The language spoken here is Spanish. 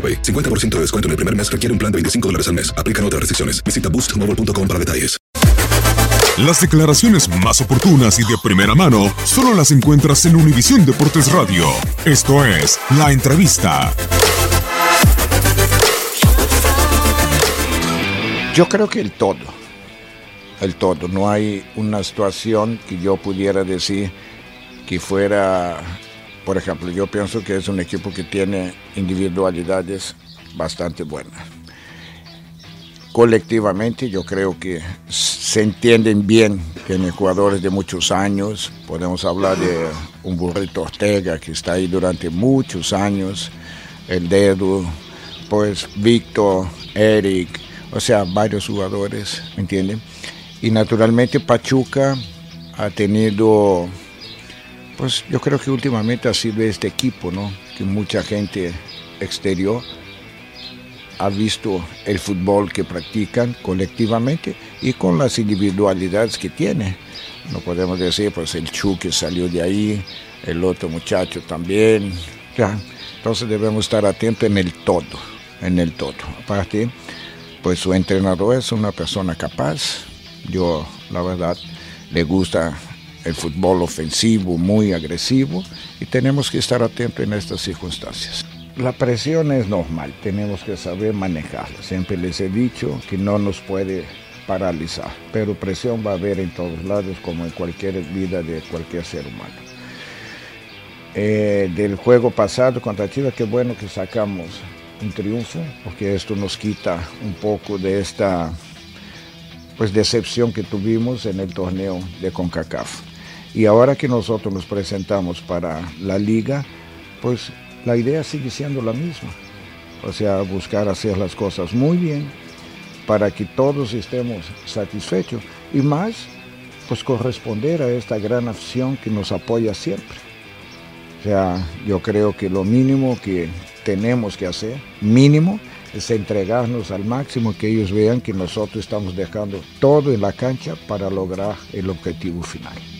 AroPay. 50% de descuento en el primer mes requiere un plan de 25 dólares al mes. Aplican otras restricciones. Visita boostmobile.com para detalles. Las declaraciones más oportunas y de primera mano solo las encuentras en Univisión Deportes Radio. Esto es La Entrevista. Yo creo que el todo, el todo. No hay una situación que yo pudiera decir que fuera, por ejemplo, yo pienso que es un equipo que tiene individualidades bastante buenas. Colectivamente yo creo que se entienden bien, tienen jugadores de muchos años, podemos hablar de un burrito Ortega que está ahí durante muchos años, el dedo, pues Víctor, Eric, o sea, varios jugadores, ¿me entienden? Y naturalmente Pachuca ha tenido, pues yo creo que últimamente ha sido este equipo, ¿no? Que mucha gente exterior ha visto el fútbol que practican colectivamente y con las individualidades que tiene. No podemos decir, pues el Chu que salió de ahí, el otro muchacho también. Ya. Entonces debemos estar atentos en el todo, en el todo. Aparte, pues su entrenador es una persona capaz. Yo, la verdad, le gusta el fútbol ofensivo, muy agresivo, y tenemos que estar atentos en estas circunstancias. La presión es normal, tenemos que saber manejarla. Siempre les he dicho que no nos puede paralizar, pero presión va a haber en todos lados, como en cualquier vida de cualquier ser humano. Eh, del juego pasado contra Chivas, qué bueno que sacamos un triunfo, porque esto nos quita un poco de esta pues decepción que tuvimos en el torneo de CONCACAF. Y ahora que nosotros nos presentamos para la liga, pues la idea sigue siendo la misma. O sea, buscar hacer las cosas muy bien para que todos estemos satisfechos y más, pues corresponder a esta gran afición que nos apoya siempre. O sea, yo creo que lo mínimo que tenemos que hacer, mínimo, es entregarnos al máximo, que ellos vean que nosotros estamos dejando todo en la cancha para lograr el objetivo final.